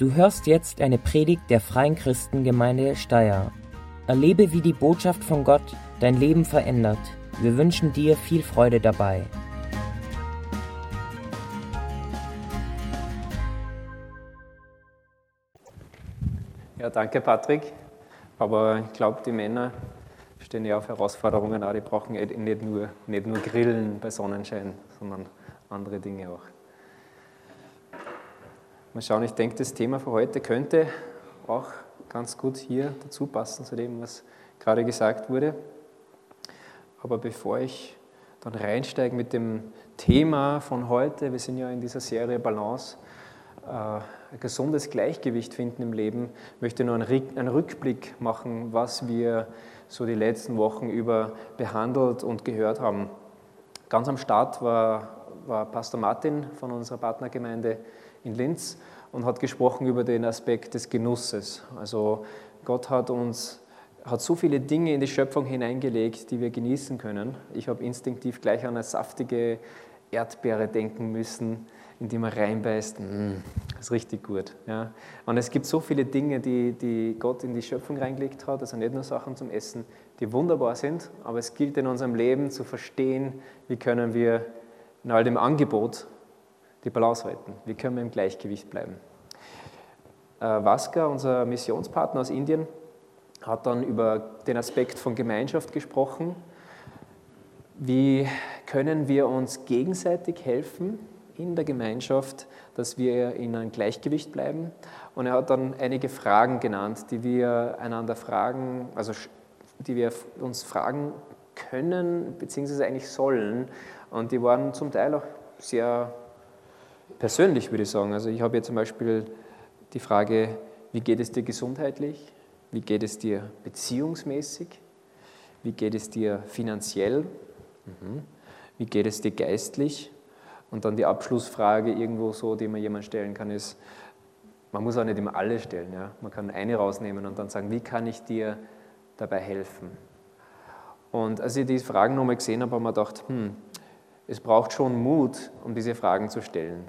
Du hörst jetzt eine Predigt der Freien Christengemeinde Steyr. Erlebe, wie die Botschaft von Gott dein Leben verändert. Wir wünschen dir viel Freude dabei. Ja, danke Patrick. Aber ich glaube, die Männer stehen ja auf Herausforderungen auch. Die brauchen eh nicht nur, nicht nur Grillen bei Sonnenschein, sondern andere Dinge auch. Mal schauen, ich denke, das Thema für heute könnte auch ganz gut hier dazu passen, zu dem, was gerade gesagt wurde. Aber bevor ich dann reinsteige mit dem Thema von heute, wir sind ja in dieser Serie Balance, äh, ein gesundes Gleichgewicht finden im Leben, möchte ich nur einen Rückblick machen, was wir so die letzten Wochen über behandelt und gehört haben. Ganz am Start war, war Pastor Martin von unserer Partnergemeinde in Linz und hat gesprochen über den Aspekt des Genusses. Also Gott hat uns hat so viele Dinge in die Schöpfung hineingelegt, die wir genießen können. Ich habe instinktiv gleich an eine saftige Erdbeere denken müssen, in die man reinbeißt. Mm, das ist richtig gut. Ja. Und es gibt so viele Dinge, die, die Gott in die Schöpfung reingelegt hat. Also nicht nur Sachen zum Essen, die wunderbar sind, aber es gilt in unserem Leben zu verstehen, wie können wir in all dem Angebot die Balance halten? Wie können wir im Gleichgewicht bleiben? Äh, Vaska, unser Missionspartner aus Indien, hat dann über den Aspekt von Gemeinschaft gesprochen. Wie können wir uns gegenseitig helfen in der Gemeinschaft, dass wir in einem Gleichgewicht bleiben? Und er hat dann einige Fragen genannt, die wir einander fragen, also die wir uns fragen können, beziehungsweise eigentlich sollen. Und die waren zum Teil auch sehr persönlich, würde ich sagen. Also ich habe jetzt zum Beispiel die Frage, wie geht es dir gesundheitlich? Wie geht es dir beziehungsmäßig? Wie geht es dir finanziell? Mhm. Wie geht es dir geistlich? Und dann die Abschlussfrage irgendwo so, die man jemand stellen kann, ist, man muss auch nicht immer alle stellen. Ja? Man kann eine rausnehmen und dann sagen, wie kann ich dir dabei helfen? Und als ich diese Fragen nochmal gesehen habe, habe ich mir gedacht, hm, es braucht schon Mut, um diese Fragen zu stellen.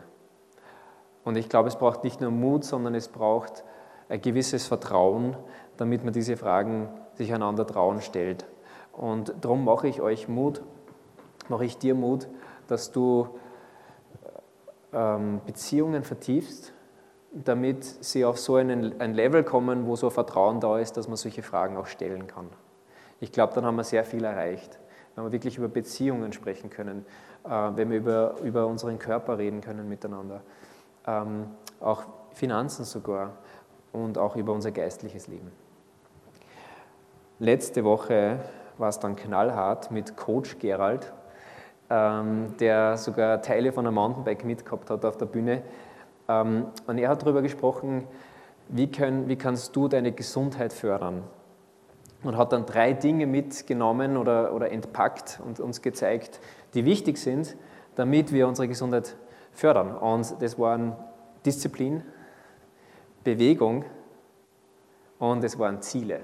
Und ich glaube, es braucht nicht nur Mut, sondern es braucht ein gewisses Vertrauen, damit man diese Fragen sich einander trauen stellt. Und darum mache ich euch Mut, mache ich dir Mut, dass du ähm, Beziehungen vertiefst, damit sie auf so einen, ein Level kommen, wo so Vertrauen da ist, dass man solche Fragen auch stellen kann. Ich glaube, dann haben wir sehr viel erreicht. Wenn wir wirklich über Beziehungen sprechen können, äh, wenn wir über, über unseren Körper reden können miteinander auch Finanzen sogar und auch über unser geistliches Leben. Letzte Woche war es dann knallhart mit Coach Gerald, ähm, der sogar Teile von einem Mountainbike mitgehabt hat auf der Bühne. Ähm, und er hat darüber gesprochen, wie, können, wie kannst du deine Gesundheit fördern? Und hat dann drei Dinge mitgenommen oder, oder entpackt und uns gezeigt, die wichtig sind, damit wir unsere Gesundheit fördern. Und das waren Disziplin, Bewegung und es waren Ziele.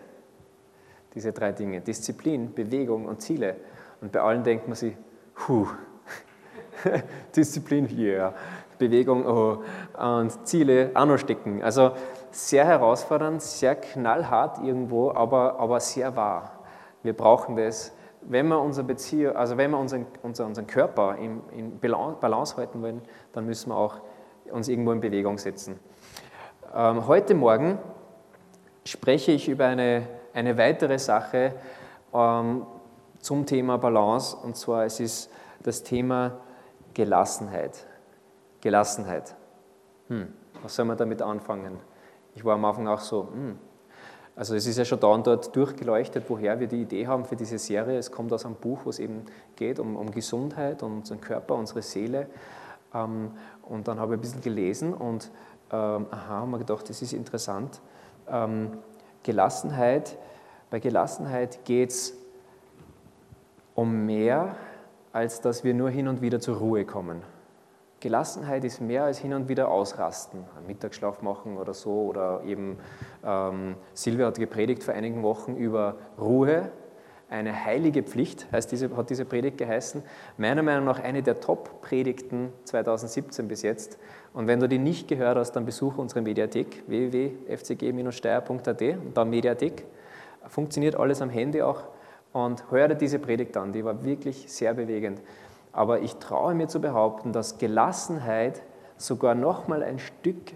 Diese drei Dinge. Disziplin, Bewegung und Ziele. Und bei allen denkt man sich, huh, Disziplin yeah. Bewegung oh, und Ziele auch noch stecken. Also sehr herausfordernd, sehr knallhart irgendwo, aber, aber sehr wahr. Wir brauchen das wenn wir, unsere Beziehung, also wenn wir unseren, unseren, unseren Körper in, in Balance halten wollen, dann müssen wir auch uns irgendwo in Bewegung setzen. Ähm, heute Morgen spreche ich über eine, eine weitere Sache ähm, zum Thema Balance und zwar es ist das Thema Gelassenheit. Gelassenheit. Hm, was soll man damit anfangen? Ich war am Anfang auch so, hm, also es ist ja schon da und dort durchgeleuchtet, woher wir die Idee haben für diese Serie. Es kommt aus einem Buch, wo es eben geht um, um Gesundheit, um unseren Körper, unsere Seele. Ähm, und dann habe ich ein bisschen gelesen und ähm, aha, haben wir gedacht, das ist interessant. Ähm, Gelassenheit, bei Gelassenheit geht es um mehr, als dass wir nur hin und wieder zur Ruhe kommen. Gelassenheit ist mehr als hin und wieder ausrasten, einen Mittagsschlaf machen oder so. Oder eben, ähm, Silvia hat gepredigt vor einigen Wochen über Ruhe. eine heilige Pflicht, heißt diese, hat diese Predigt geheißen. Meiner Meinung nach eine der Top-Predigten 2017 bis jetzt. Und wenn du die nicht gehört hast, dann besuche unsere Mediathek www.fcg-steier.at und dann Mediathek. Funktioniert alles am Handy auch. Und hör dir diese Predigt an, die war wirklich sehr bewegend. Aber ich traue mir zu behaupten, dass Gelassenheit sogar noch mal ein Stück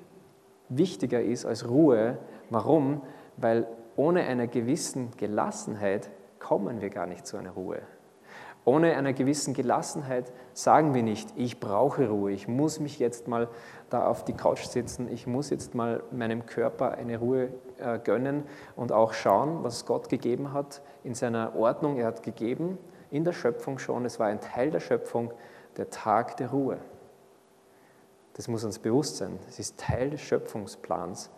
wichtiger ist als Ruhe. Warum? Weil ohne einer gewissen Gelassenheit kommen wir gar nicht zu einer Ruhe. Ohne einer gewissen Gelassenheit sagen wir nicht, ich brauche Ruhe, ich muss mich jetzt mal da auf die Couch sitzen, ich muss jetzt mal meinem Körper eine Ruhe äh, gönnen und auch schauen, was Gott gegeben hat in seiner Ordnung. Er hat gegeben in der Schöpfung schon, es war ein Teil der Schöpfung, der Tag der Ruhe. Das muss uns bewusst sein. Das ist Teil des Schöpfungsplans.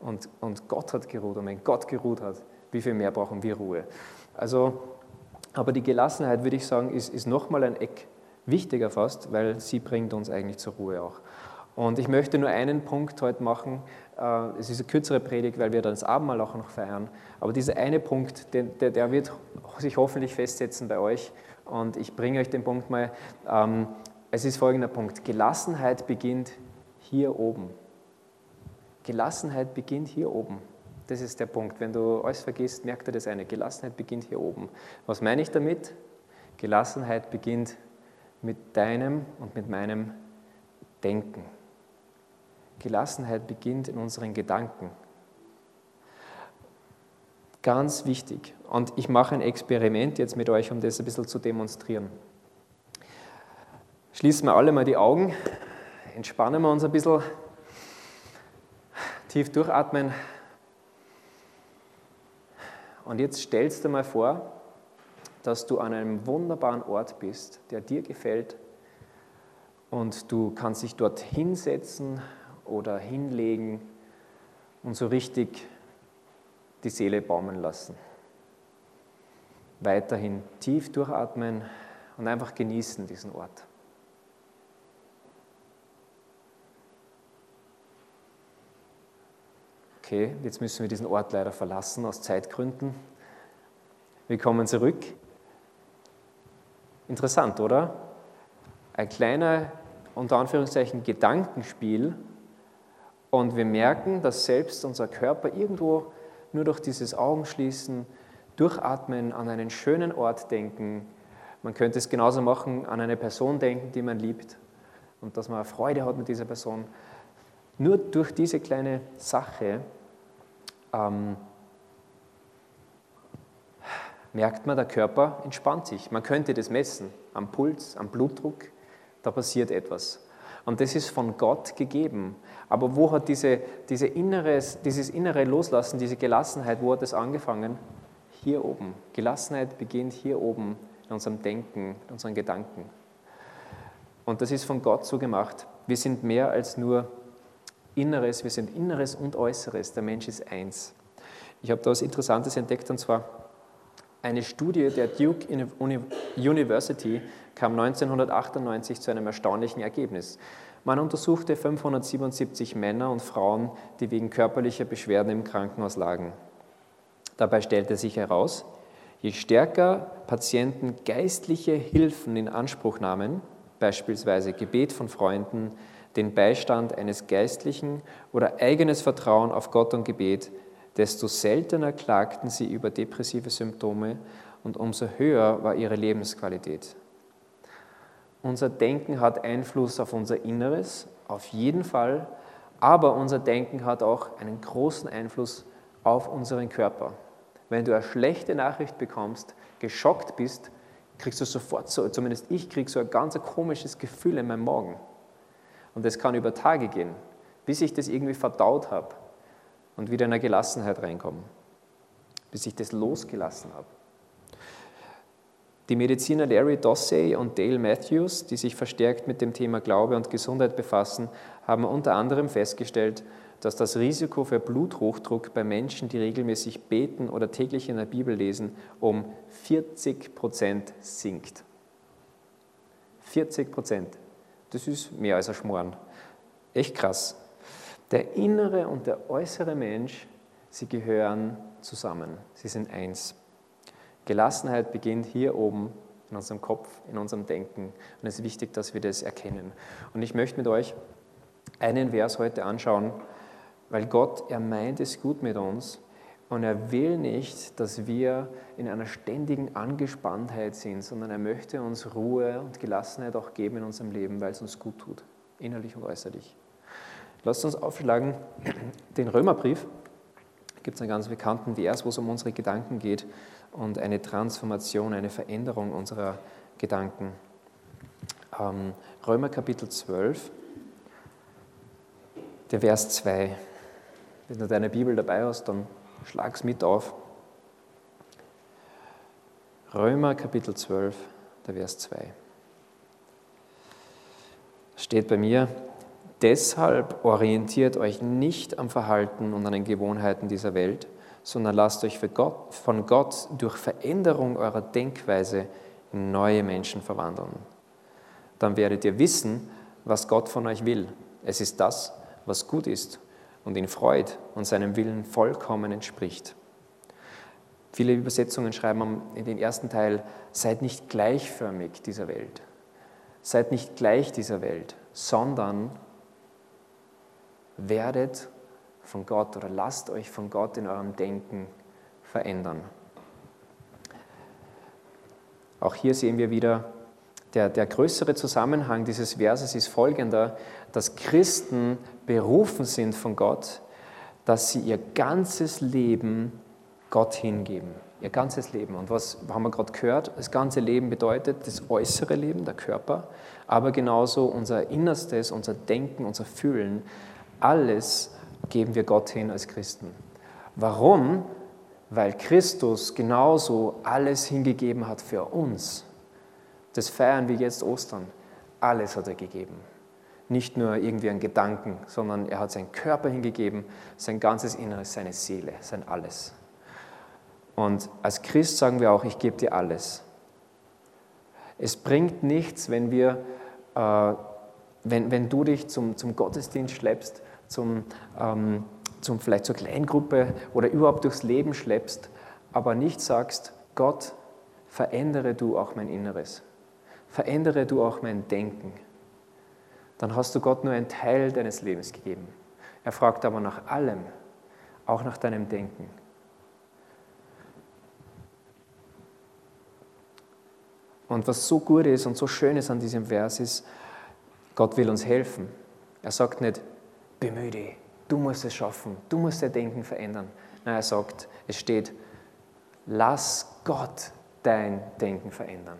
Und, und Gott hat geruht. Und wenn Gott geruht hat, wie viel mehr brauchen wir Ruhe? Also, aber die Gelassenheit, würde ich sagen, ist, ist nochmal ein Eck wichtiger fast, weil sie bringt uns eigentlich zur Ruhe auch. Und ich möchte nur einen Punkt heute machen. Äh, es ist eine kürzere Predigt, weil wir dann das Abendmahl auch noch feiern. Aber dieser eine Punkt, der, der wird sich hoffentlich festsetzen bei euch. Und ich bringe euch den Punkt mal. Ähm, es ist folgender Punkt. Gelassenheit beginnt hier oben. Gelassenheit beginnt hier oben. Das ist der Punkt. Wenn du alles vergisst, merkt dir das eine. Gelassenheit beginnt hier oben. Was meine ich damit? Gelassenheit beginnt mit deinem und mit meinem Denken. Gelassenheit beginnt in unseren Gedanken. Ganz wichtig. Und ich mache ein Experiment jetzt mit euch, um das ein bisschen zu demonstrieren. Schließen wir alle mal die Augen, entspannen wir uns ein bisschen, tief durchatmen. Und jetzt stellst du mal vor, dass du an einem wunderbaren Ort bist, der dir gefällt und du kannst dich dort hinsetzen oder hinlegen und so richtig die Seele baumeln lassen. Weiterhin tief durchatmen und einfach genießen diesen Ort. Okay, jetzt müssen wir diesen Ort leider verlassen aus Zeitgründen. Wir kommen zurück. Interessant, oder? Ein kleiner, unter Anführungszeichen, Gedankenspiel. Und wir merken, dass selbst unser Körper irgendwo nur durch dieses Augenschließen, Durchatmen, an einen schönen Ort denken. Man könnte es genauso machen, an eine Person denken, die man liebt und dass man Freude hat mit dieser Person. Nur durch diese kleine Sache ähm, merkt man, der Körper entspannt sich. Man könnte das messen am Puls, am Blutdruck, da passiert etwas. Und das ist von Gott gegeben. Aber wo hat diese, diese inneres, dieses innere Loslassen, diese Gelassenheit, wo hat das angefangen? Hier oben. Gelassenheit beginnt hier oben in unserem Denken, in unseren Gedanken. Und das ist von Gott so gemacht. Wir sind mehr als nur Inneres, wir sind Inneres und Äußeres. Der Mensch ist eins. Ich habe da was Interessantes entdeckt und zwar eine Studie der Duke University kam 1998 zu einem erstaunlichen Ergebnis. Man untersuchte 577 Männer und Frauen, die wegen körperlicher Beschwerden im Krankenhaus lagen. Dabei stellte sich heraus, je stärker Patienten geistliche Hilfen in Anspruch nahmen, beispielsweise Gebet von Freunden, den Beistand eines Geistlichen oder eigenes Vertrauen auf Gott und Gebet, desto seltener klagten sie über depressive Symptome und umso höher war ihre Lebensqualität. Unser Denken hat Einfluss auf unser Inneres, auf jeden Fall, aber unser Denken hat auch einen großen Einfluss auf unseren Körper. Wenn du eine schlechte Nachricht bekommst, geschockt bist, kriegst du sofort so, zumindest ich kriege so ein ganz komisches Gefühl in meinem Magen. Und das kann über Tage gehen, bis ich das irgendwie verdaut habe und wieder in eine Gelassenheit reinkomme, bis ich das losgelassen habe. Die Mediziner Larry Dossey und Dale Matthews, die sich verstärkt mit dem Thema Glaube und Gesundheit befassen, haben unter anderem festgestellt, dass das Risiko für Bluthochdruck bei Menschen, die regelmäßig beten oder täglich in der Bibel lesen, um 40 Prozent sinkt. 40 Prozent. Das ist mehr als ein Schmoren. Echt krass. Der innere und der äußere Mensch, sie gehören zusammen. Sie sind eins. Gelassenheit beginnt hier oben in unserem Kopf, in unserem Denken. Und es ist wichtig, dass wir das erkennen. Und ich möchte mit euch einen Vers heute anschauen, weil Gott, er meint es gut mit uns und er will nicht, dass wir in einer ständigen Angespanntheit sind, sondern er möchte uns Ruhe und Gelassenheit auch geben in unserem Leben, weil es uns gut tut, innerlich und äußerlich. Lasst uns aufschlagen den Römerbrief. Gibt es einen ganz bekannten Vers, wo es um unsere Gedanken geht und eine Transformation, eine Veränderung unserer Gedanken. Ähm, Römer Kapitel 12, der Vers 2. Wenn du deine Bibel dabei hast, dann schlag es mit auf. Römer Kapitel 12, der Vers 2. Steht bei mir, deshalb orientiert euch nicht am Verhalten und an den Gewohnheiten dieser Welt, sondern lasst euch Gott, von Gott durch Veränderung eurer Denkweise in neue Menschen verwandeln. Dann werdet ihr wissen, was Gott von euch will. Es ist das, was gut ist und ihn freut und seinem Willen vollkommen entspricht. Viele Übersetzungen schreiben in den ersten Teil, seid nicht gleichförmig dieser Welt. Seid nicht gleich dieser Welt, sondern werdet von Gott oder lasst euch von Gott in eurem Denken verändern. Auch hier sehen wir wieder, der, der größere Zusammenhang dieses Verses ist folgender, dass Christen berufen sind von Gott, dass sie ihr ganzes Leben Gott hingeben. Ihr ganzes Leben. Und was haben wir gerade gehört? Das ganze Leben bedeutet das äußere Leben, der Körper, aber genauso unser Innerstes, unser Denken, unser Fühlen. Alles geben wir Gott hin als Christen. Warum? Weil Christus genauso alles hingegeben hat für uns. Das feiern wir jetzt Ostern. Alles hat er gegeben. Nicht nur irgendwie ein Gedanken, sondern er hat seinen Körper hingegeben, sein ganzes Inneres, seine Seele, sein Alles. Und als Christ sagen wir auch, ich gebe dir alles. Es bringt nichts, wenn wir, äh, wenn, wenn du dich zum, zum Gottesdienst schleppst zum, ähm, zum vielleicht zur Kleingruppe oder überhaupt durchs Leben schleppst, aber nicht sagst, Gott, verändere du auch mein Inneres, verändere du auch mein Denken, dann hast du Gott nur einen Teil deines Lebens gegeben. Er fragt aber nach allem, auch nach deinem Denken. Und was so gut ist und so schön ist an diesem Vers ist, Gott will uns helfen. Er sagt nicht, bemühe dich, du musst es schaffen, du musst dein Denken verändern. Nein, er sagt, es steht, lass Gott dein Denken verändern.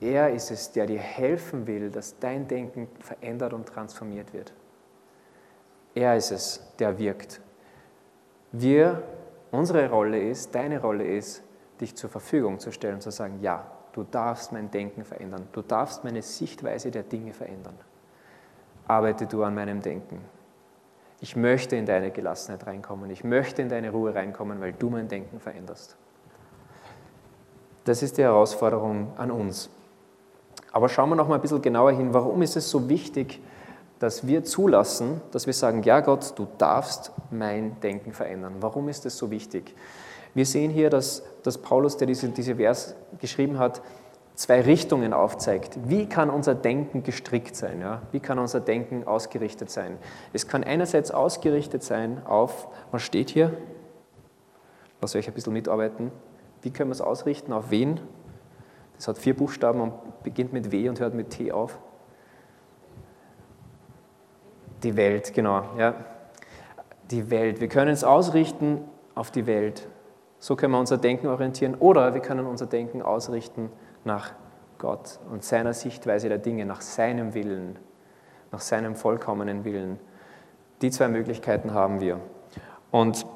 Er ist es, der dir helfen will, dass dein Denken verändert und transformiert wird. Er ist es, der wirkt. Wir, unsere Rolle ist, deine Rolle ist, dich zur Verfügung zu stellen und zu sagen, ja, du darfst mein Denken verändern, du darfst meine Sichtweise der Dinge verändern arbeite du an meinem Denken. Ich möchte in deine Gelassenheit reinkommen. Ich möchte in deine Ruhe reinkommen, weil du mein Denken veränderst. Das ist die Herausforderung an uns. Aber schauen wir noch mal ein bisschen genauer hin. Warum ist es so wichtig, dass wir zulassen, dass wir sagen, ja Gott, du darfst mein Denken verändern. Warum ist das so wichtig? Wir sehen hier, dass, dass Paulus, der diese, diese Vers geschrieben hat, zwei Richtungen aufzeigt. Wie kann unser Denken gestrickt sein? Ja? Wie kann unser Denken ausgerichtet sein? Es kann einerseits ausgerichtet sein auf, was steht hier? Lass euch ein bisschen mitarbeiten. Wie können wir es ausrichten? Auf wen? Das hat vier Buchstaben und beginnt mit W und hört mit T auf. Die Welt, genau. Ja. Die Welt. Wir können es ausrichten auf die Welt. So können wir unser Denken orientieren. Oder wir können unser Denken ausrichten nach Gott und seiner Sichtweise der Dinge, nach seinem Willen, nach seinem vollkommenen Willen. Die zwei Möglichkeiten haben wir. Und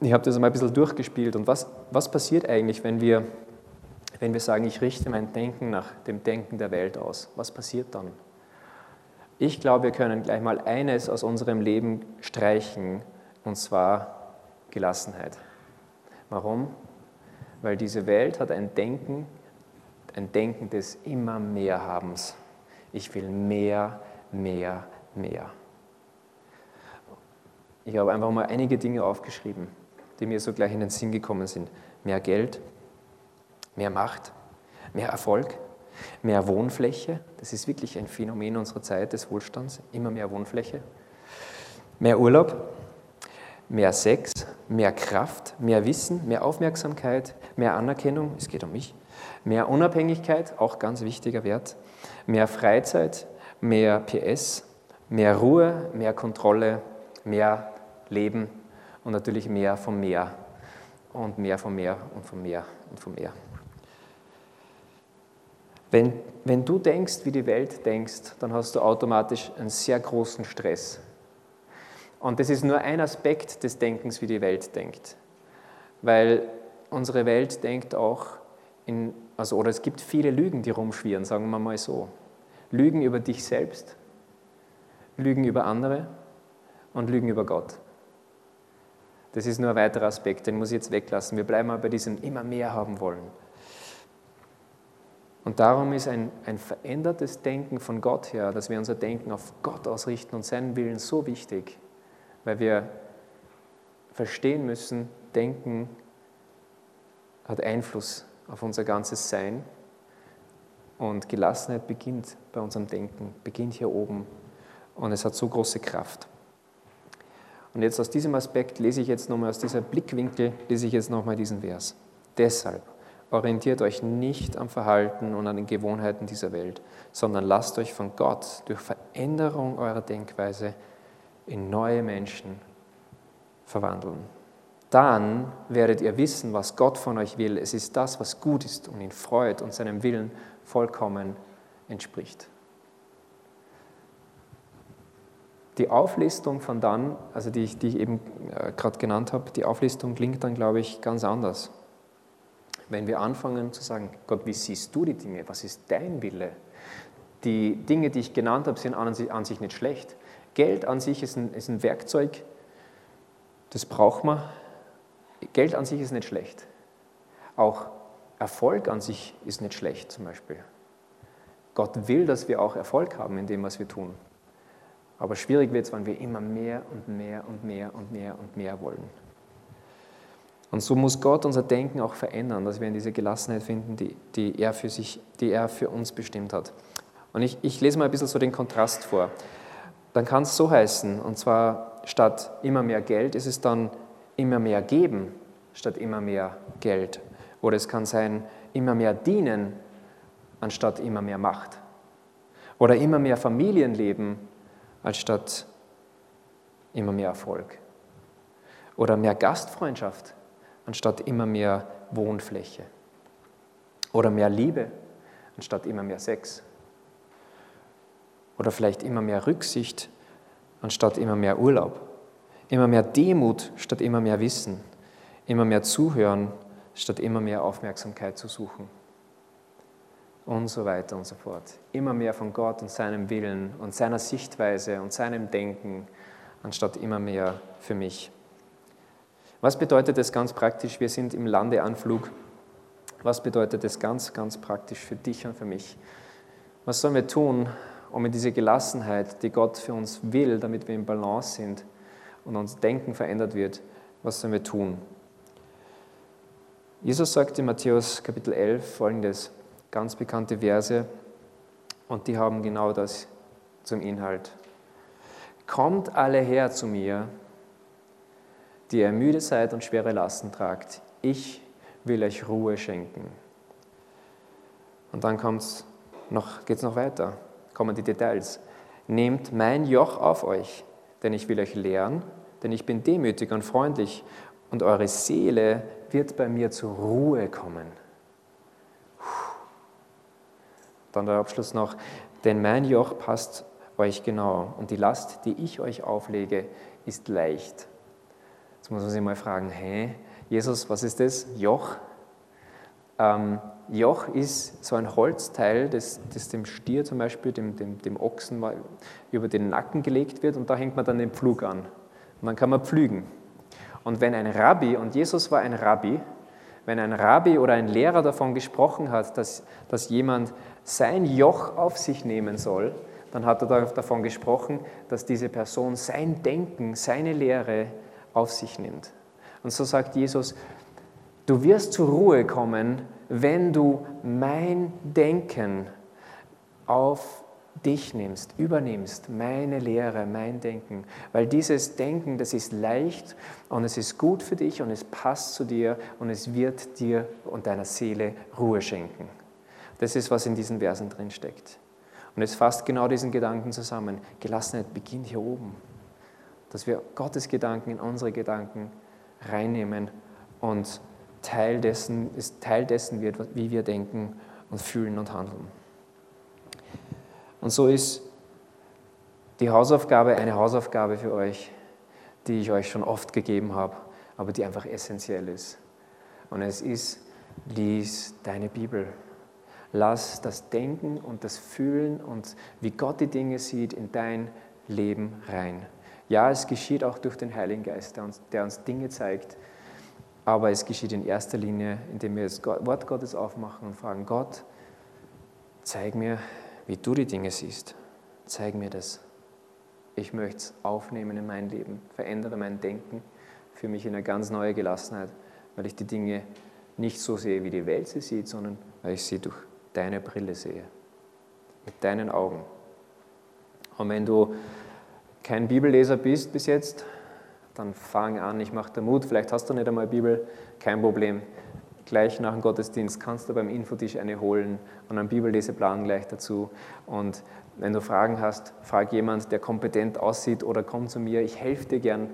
ich habe das einmal ein bisschen durchgespielt. Und was, was passiert eigentlich, wenn wir, wenn wir sagen, ich richte mein Denken nach dem Denken der Welt aus? Was passiert dann? Ich glaube, wir können gleich mal eines aus unserem Leben streichen, und zwar Gelassenheit. Warum? Weil diese Welt hat ein Denken, ein Denken des immer mehr Habens. Ich will mehr, mehr, mehr. Ich habe einfach mal einige Dinge aufgeschrieben, die mir so gleich in den Sinn gekommen sind. Mehr Geld, mehr Macht, mehr Erfolg, mehr Wohnfläche. Das ist wirklich ein Phänomen unserer Zeit des Wohlstands, immer mehr Wohnfläche. Mehr Urlaub, mehr Sex, mehr Kraft, mehr Wissen, mehr Aufmerksamkeit, mehr Anerkennung, es geht um mich, mehr Unabhängigkeit, auch ganz wichtiger Wert, mehr Freizeit, mehr PS, mehr Ruhe, mehr Kontrolle, mehr Leben und natürlich mehr vom Meer und mehr vom Meer und vom Meer und vom Meer. Wenn, wenn du denkst, wie die Welt denkst, dann hast du automatisch einen sehr großen Stress. Und das ist nur ein Aspekt des Denkens, wie die Welt denkt. Weil unsere Welt denkt auch in, also, oder es gibt viele Lügen, die rumschwirren, sagen wir mal so. Lügen über dich selbst, Lügen über andere und Lügen über Gott. Das ist nur ein weiterer Aspekt, den muss ich jetzt weglassen. Wir bleiben aber bei diesem immer mehr haben wollen. Und darum ist ein, ein verändertes Denken von Gott her, dass wir unser Denken auf Gott ausrichten und seinen Willen so wichtig, weil wir verstehen müssen, Denken hat Einfluss auf unser ganzes Sein und Gelassenheit beginnt bei unserem Denken, beginnt hier oben und es hat so große Kraft. Und jetzt aus diesem Aspekt lese ich jetzt nochmal, aus dieser Blickwinkel lese ich jetzt nochmal diesen Vers. Deshalb orientiert euch nicht am Verhalten und an den Gewohnheiten dieser Welt, sondern lasst euch von Gott durch Veränderung eurer Denkweise in neue Menschen verwandeln. Dann werdet ihr wissen, was Gott von euch will. Es ist das, was gut ist und ihn freut und seinem Willen vollkommen entspricht. Die Auflistung von dann, also die, die ich eben äh, gerade genannt habe, die Auflistung klingt dann, glaube ich, ganz anders. Wenn wir anfangen zu sagen, Gott, wie siehst du die Dinge? Was ist dein Wille? Die Dinge, die ich genannt habe, sind an sich nicht schlecht. Geld an sich ist ein, ist ein Werkzeug, das braucht man. Geld an sich ist nicht schlecht. Auch Erfolg an sich ist nicht schlecht zum Beispiel. Gott will, dass wir auch Erfolg haben in dem, was wir tun. Aber schwierig wird es, wenn wir immer mehr und mehr und mehr und mehr und mehr wollen. Und so muss Gott unser Denken auch verändern, dass wir in diese Gelassenheit finden, die, die, er, für sich, die er für uns bestimmt hat. Und ich, ich lese mal ein bisschen so den Kontrast vor. Dann kann es so heißen, und zwar statt immer mehr Geld ist es dann immer mehr geben statt immer mehr Geld. Oder es kann sein, immer mehr dienen anstatt immer mehr Macht. Oder immer mehr Familienleben anstatt immer mehr Erfolg. Oder mehr Gastfreundschaft anstatt immer mehr Wohnfläche. Oder mehr Liebe anstatt immer mehr Sex. Oder vielleicht immer mehr Rücksicht anstatt immer mehr Urlaub. Immer mehr Demut statt immer mehr Wissen. Immer mehr Zuhören statt immer mehr Aufmerksamkeit zu suchen und so weiter und so fort. Immer mehr von Gott und seinem Willen und seiner Sichtweise und seinem Denken, anstatt immer mehr für mich. Was bedeutet das ganz praktisch? Wir sind im Landeanflug. Was bedeutet das ganz, ganz praktisch für dich und für mich? Was sollen wir tun, um in diese Gelassenheit, die Gott für uns will, damit wir im Balance sind und unser Denken verändert wird, was sollen wir tun? Jesus sagt in Matthäus Kapitel 11 folgendes: ganz bekannte Verse und die haben genau das zum Inhalt. Kommt alle her zu mir, die ihr müde seid und schwere Lasten tragt. Ich will euch Ruhe schenken. Und dann noch, geht es noch weiter, kommen die Details. Nehmt mein Joch auf euch, denn ich will euch lehren, denn ich bin demütig und freundlich und eure Seele wird bei mir zur Ruhe kommen. Dann der Abschluss noch, denn mein Joch passt euch genau und die Last, die ich euch auflege, ist leicht. Jetzt muss man sich mal fragen, hä, Jesus, was ist das? Joch? Ähm, Joch ist so ein Holzteil, das, das dem Stier zum Beispiel, dem, dem, dem Ochsen über den Nacken gelegt wird und da hängt man dann den Pflug an. Und dann kann man pflügen. Und wenn ein Rabbi, und Jesus war ein Rabbi, wenn ein Rabbi oder ein Lehrer davon gesprochen hat, dass, dass jemand sein Joch auf sich nehmen soll, dann hat er davon gesprochen, dass diese Person sein Denken, seine Lehre auf sich nimmt. Und so sagt Jesus, du wirst zur Ruhe kommen, wenn du mein Denken auf dich nimmst, übernimmst, meine Lehre, mein Denken. Weil dieses Denken, das ist leicht und es ist gut für dich und es passt zu dir und es wird dir und deiner Seele Ruhe schenken. Das ist, was in diesen Versen drin steckt. Und es fasst genau diesen Gedanken zusammen. Gelassenheit beginnt hier oben. Dass wir Gottes Gedanken in unsere Gedanken reinnehmen und Teil dessen, ist Teil dessen wird, wie wir denken und fühlen und handeln. Und so ist die Hausaufgabe eine Hausaufgabe für euch, die ich euch schon oft gegeben habe, aber die einfach essentiell ist. Und es ist, lies deine Bibel. Lass das Denken und das Fühlen und wie Gott die Dinge sieht in dein Leben rein. Ja, es geschieht auch durch den Heiligen Geist, der uns, der uns Dinge zeigt, aber es geschieht in erster Linie, indem wir das Wort Gottes aufmachen und fragen, Gott, zeig mir, wie du die Dinge siehst. Zeig mir das. Ich möchte es aufnehmen in mein Leben, verändere mein Denken, für mich in eine ganz neue Gelassenheit, weil ich die Dinge nicht so sehe, wie die Welt sie sieht, sondern weil ich sie durch deine Brille sehe, mit deinen Augen. Und wenn du kein Bibelleser bist bis jetzt, dann fang an, ich mache dir Mut, vielleicht hast du nicht einmal Bibel, kein Problem gleich nach dem Gottesdienst kannst du beim Infotisch eine holen und einen Bibelleseplan gleich dazu. Und wenn du Fragen hast, frag jemand, der kompetent aussieht oder komm zu mir, ich helfe dir gern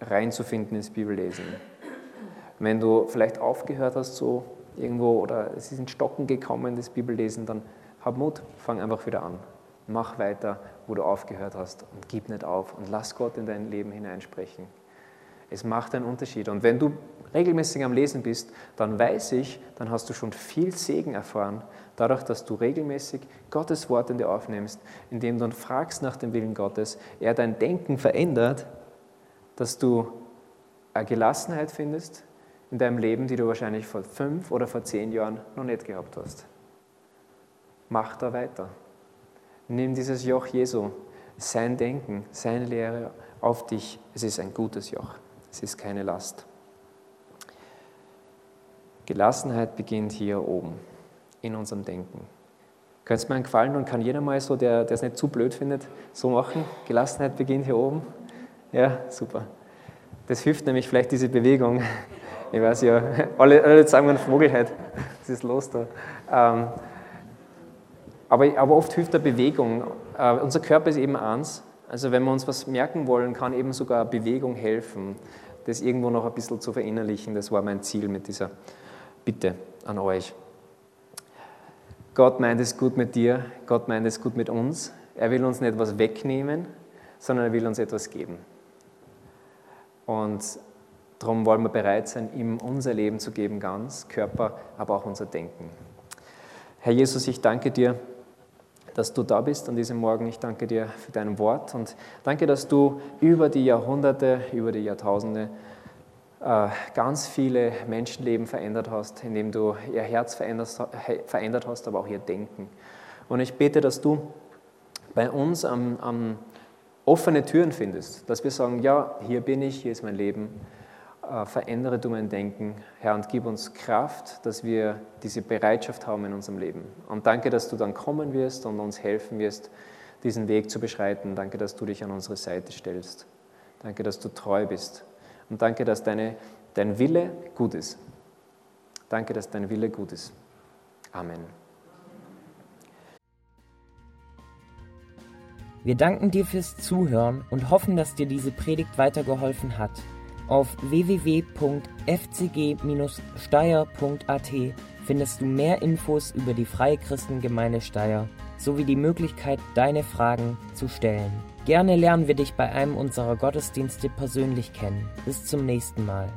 reinzufinden ins Bibellesen. Wenn du vielleicht aufgehört hast so irgendwo oder es ist in Stocken gekommen, das Bibellesen, dann hab Mut, fang einfach wieder an. Mach weiter, wo du aufgehört hast und gib nicht auf und lass Gott in dein Leben hineinsprechen. Es macht einen Unterschied. Und wenn du regelmäßig am Lesen bist, dann weiß ich, dann hast du schon viel Segen erfahren, dadurch, dass du regelmäßig Gottes Wort in dir aufnimmst, indem du fragst nach dem Willen Gottes, er dein Denken verändert, dass du eine Gelassenheit findest in deinem Leben, die du wahrscheinlich vor fünf oder vor zehn Jahren noch nicht gehabt hast. Mach da weiter. Nimm dieses Joch Jesu, sein Denken, seine Lehre auf dich. Es ist ein gutes Joch. Es ist keine Last. Gelassenheit beginnt hier oben, in unserem Denken. Könnte es mir einen Gefallen und kann jeder mal so, der es nicht zu blöd findet, so machen? Gelassenheit beginnt hier oben. Ja, super. Das hilft nämlich vielleicht diese Bewegung. Ich weiß ja, alle, alle sagen Vogelheit. Was ist los da? Ähm, aber, aber oft hilft der Bewegung. Uh, unser Körper ist eben eins. Also wenn wir uns was merken wollen, kann eben sogar Bewegung helfen das irgendwo noch ein bisschen zu verinnerlichen. Das war mein Ziel mit dieser Bitte an euch. Gott meint es gut mit dir, Gott meint es gut mit uns. Er will uns nicht etwas wegnehmen, sondern er will uns etwas geben. Und darum wollen wir bereit sein, ihm unser Leben zu geben, ganz, Körper, aber auch unser Denken. Herr Jesus, ich danke dir dass du da bist an diesem Morgen. Ich danke dir für dein Wort und danke, dass du über die Jahrhunderte, über die Jahrtausende äh, ganz viele Menschenleben verändert hast, indem du ihr Herz verändert hast, aber auch ihr Denken. Und ich bete, dass du bei uns am, am offene Türen findest, dass wir sagen, ja, hier bin ich, hier ist mein Leben verändere du mein Denken, Herr, und gib uns Kraft, dass wir diese Bereitschaft haben in unserem Leben. Und danke, dass du dann kommen wirst und uns helfen wirst, diesen Weg zu beschreiten. Danke, dass du dich an unsere Seite stellst. Danke, dass du treu bist. Und danke, dass deine, dein Wille gut ist. Danke, dass dein Wille gut ist. Amen. Wir danken dir fürs Zuhören und hoffen, dass dir diese Predigt weitergeholfen hat. Auf www.fcg-steyr.at findest du mehr Infos über die Freie Christengemeinde Steyr sowie die Möglichkeit, deine Fragen zu stellen. Gerne lernen wir dich bei einem unserer Gottesdienste persönlich kennen. Bis zum nächsten Mal.